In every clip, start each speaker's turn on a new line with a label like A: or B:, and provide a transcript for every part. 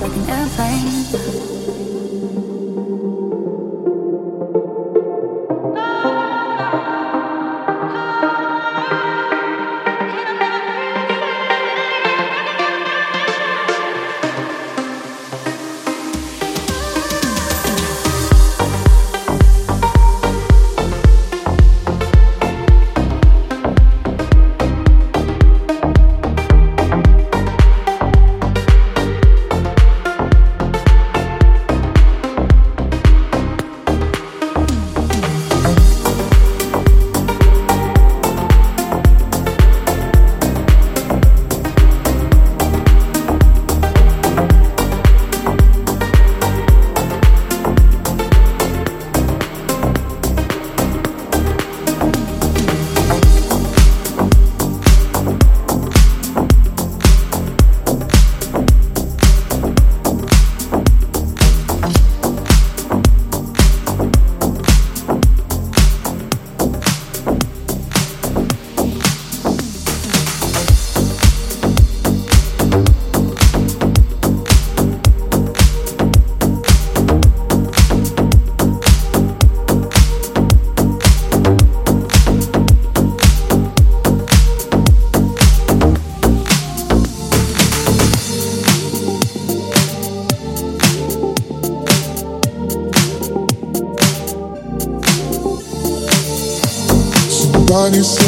A: like an airplane.
B: permanecer.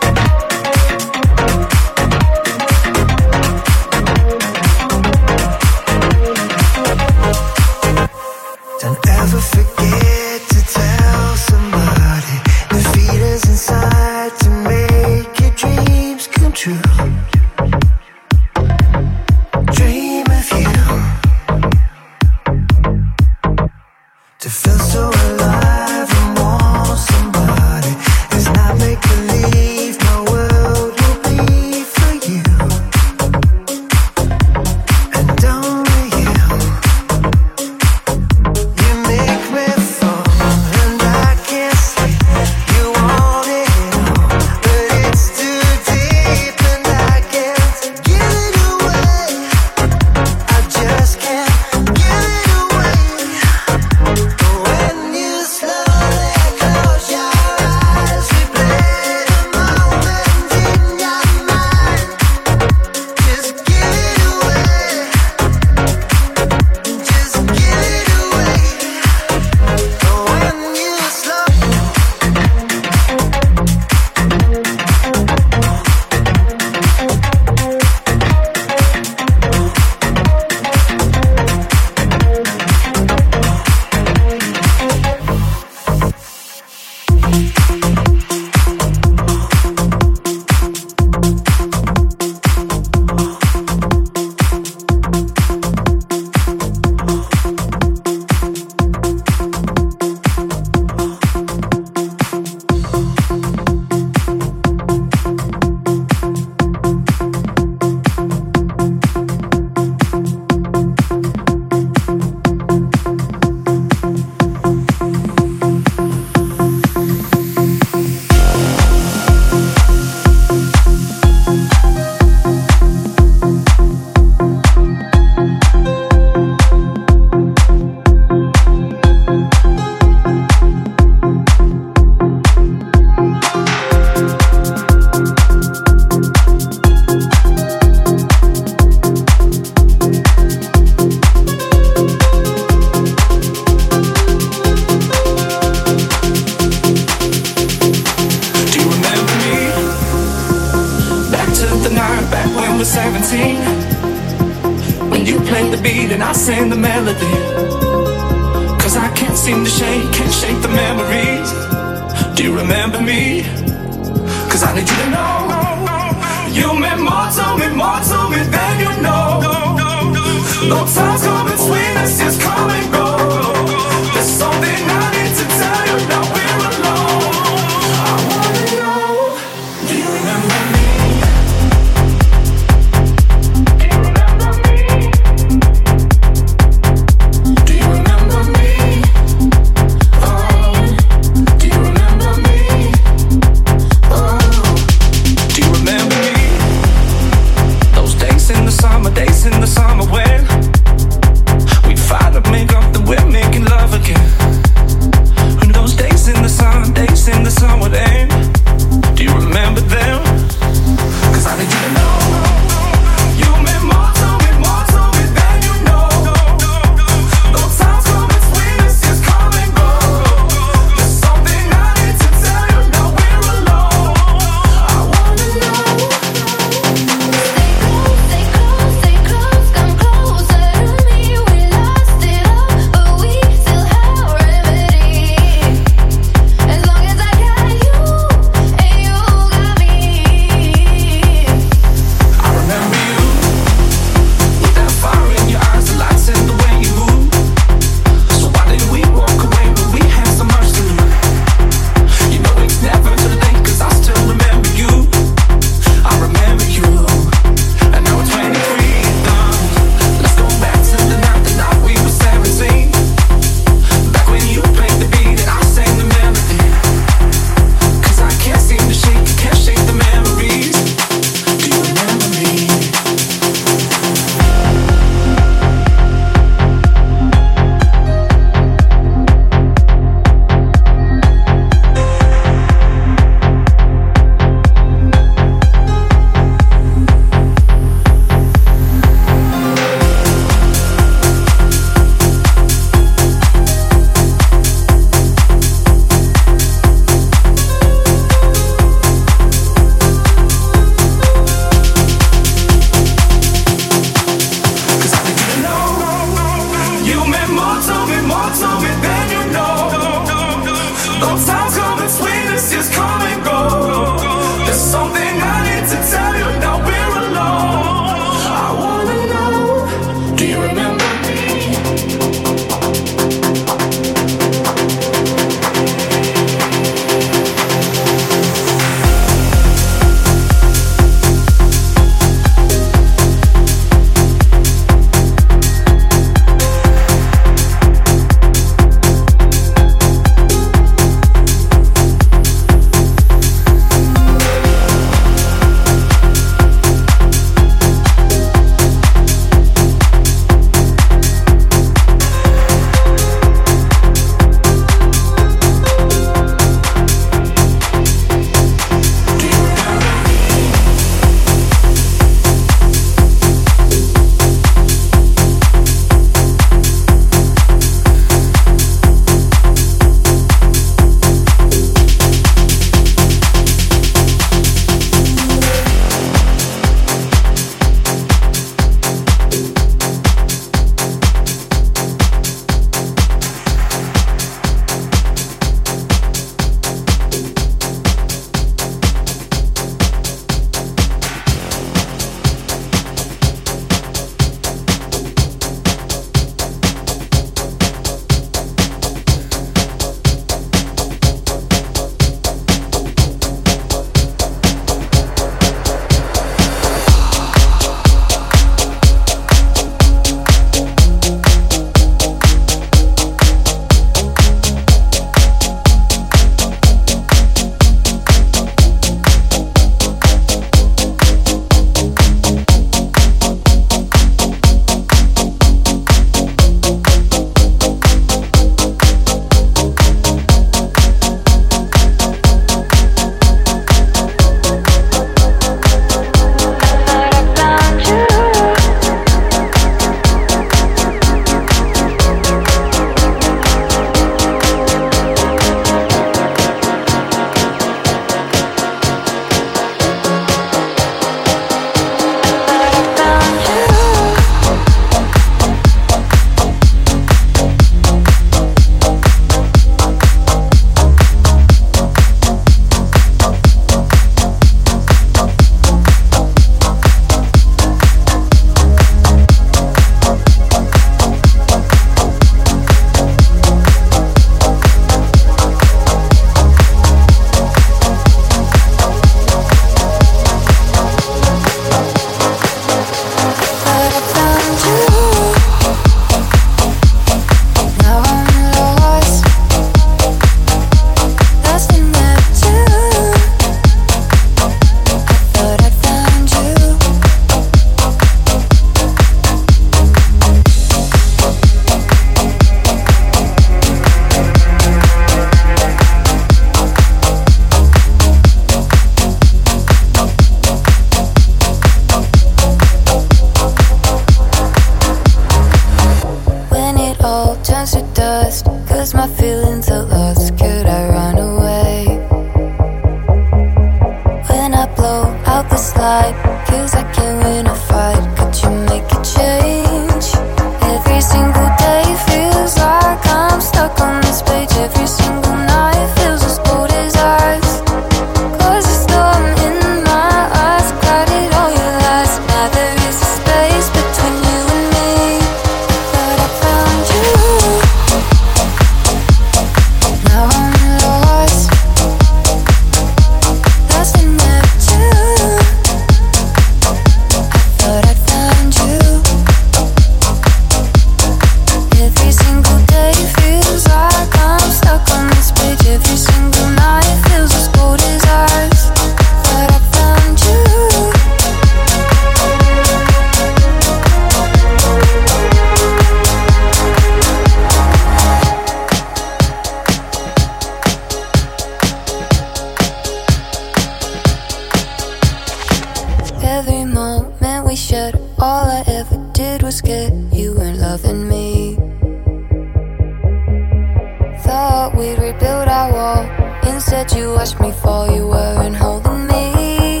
C: said you watched me fall, you weren't holding me.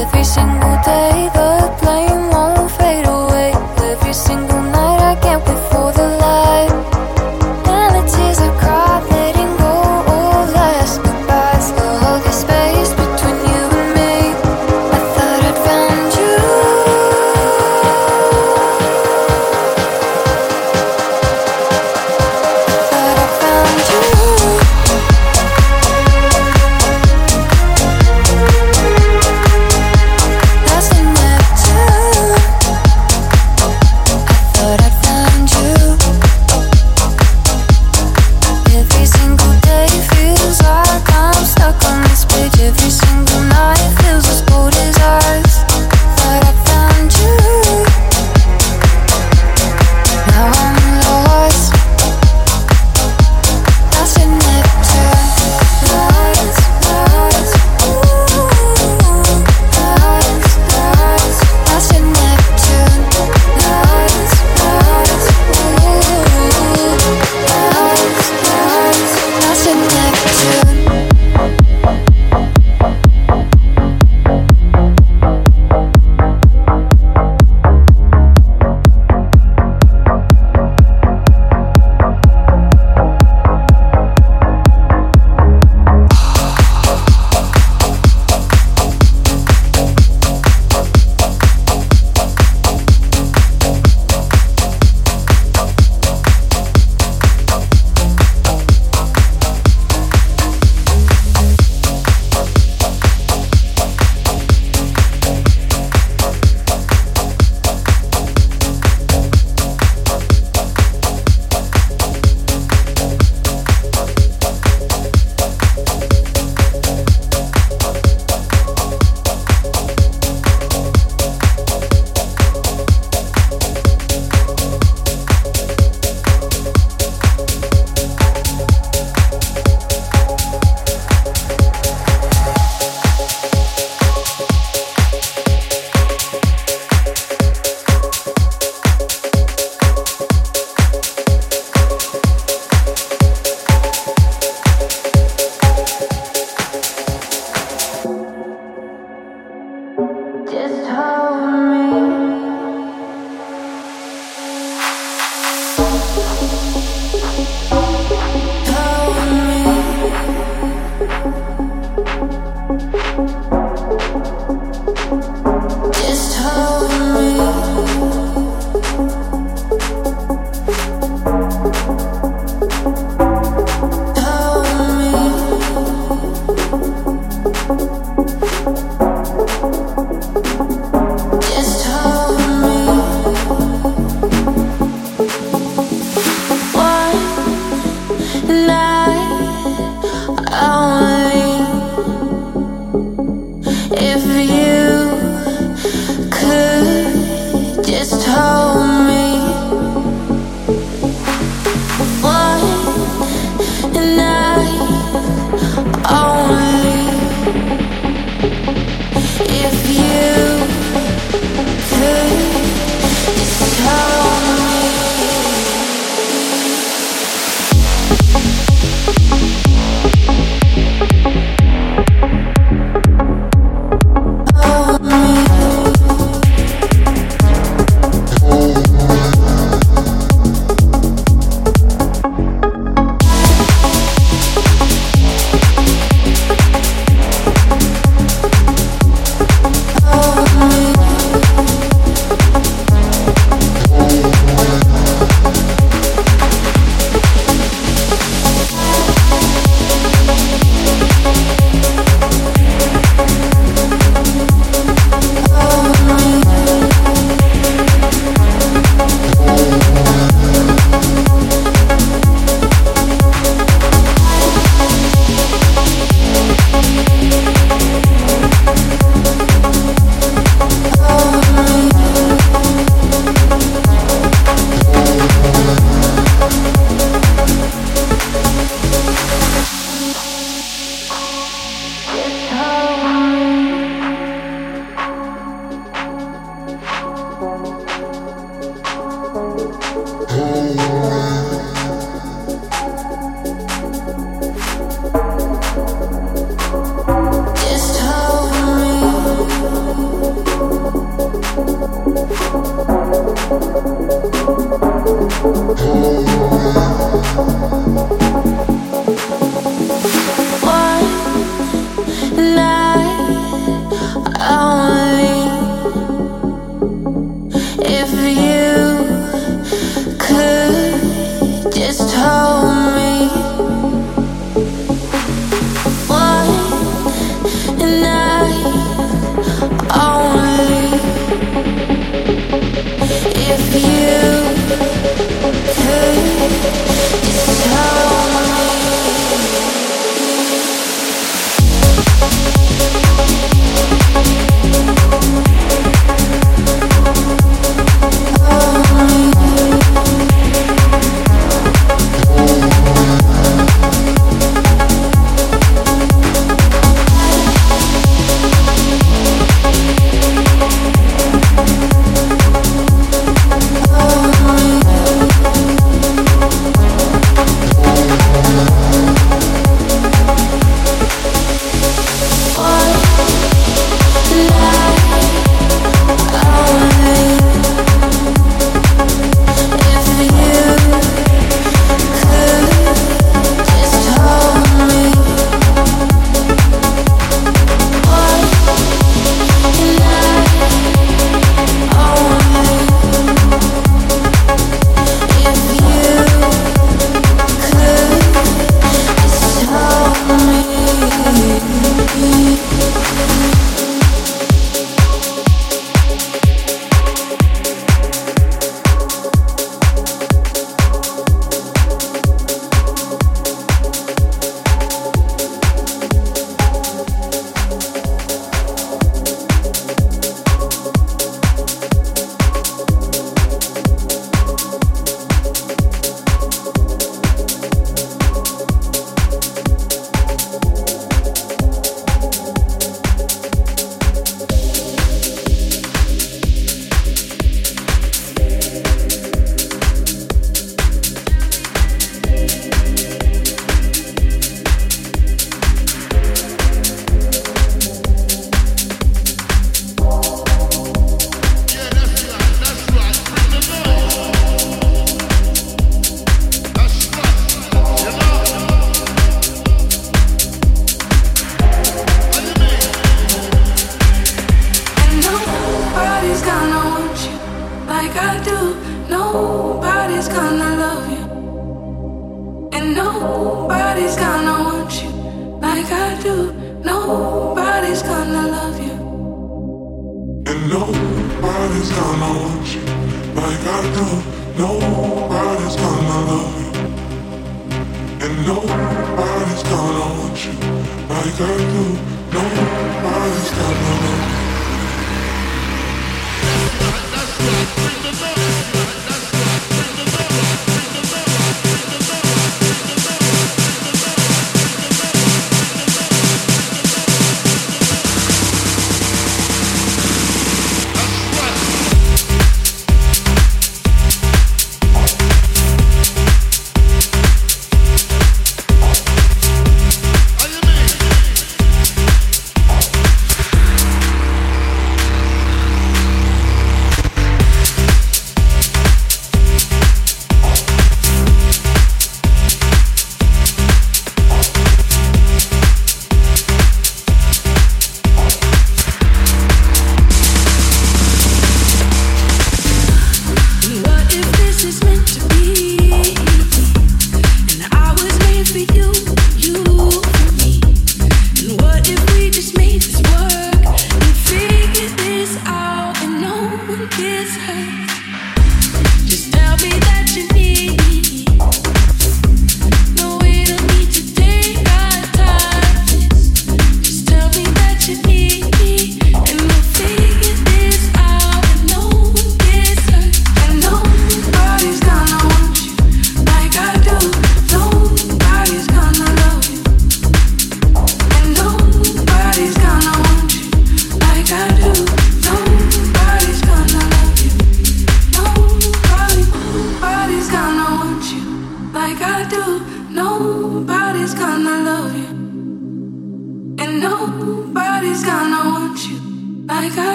C: Every single day, the blame won't fade away. Every single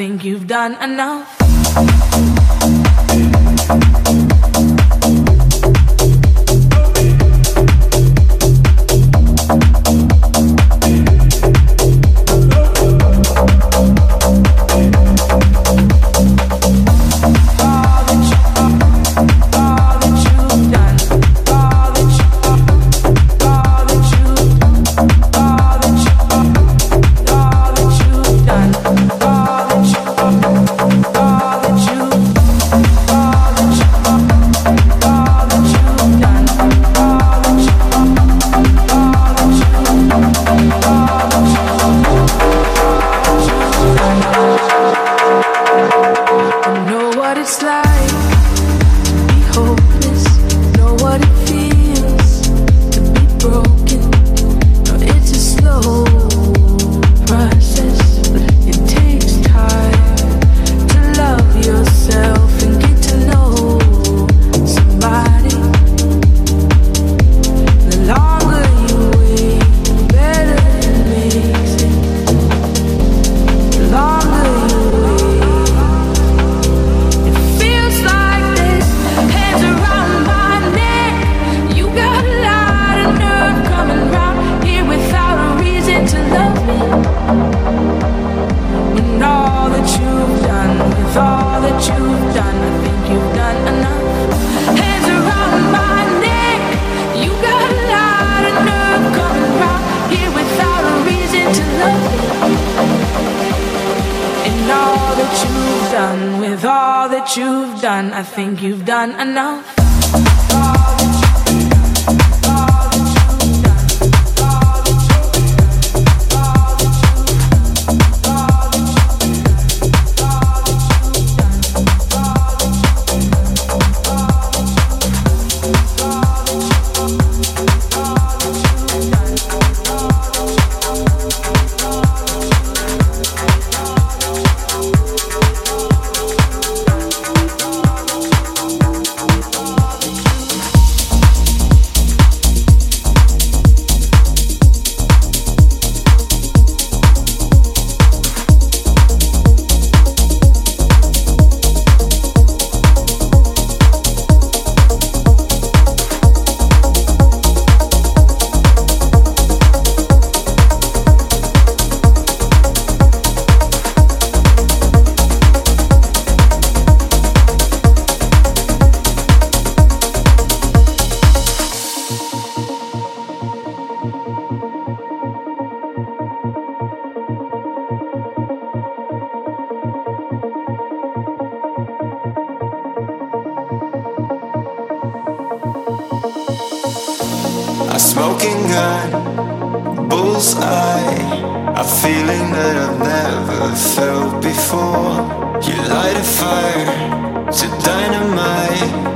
D: think you've done enough. I think you've done enough.
E: bullseye. A feeling that I've never felt before. You light a fire to dynamite.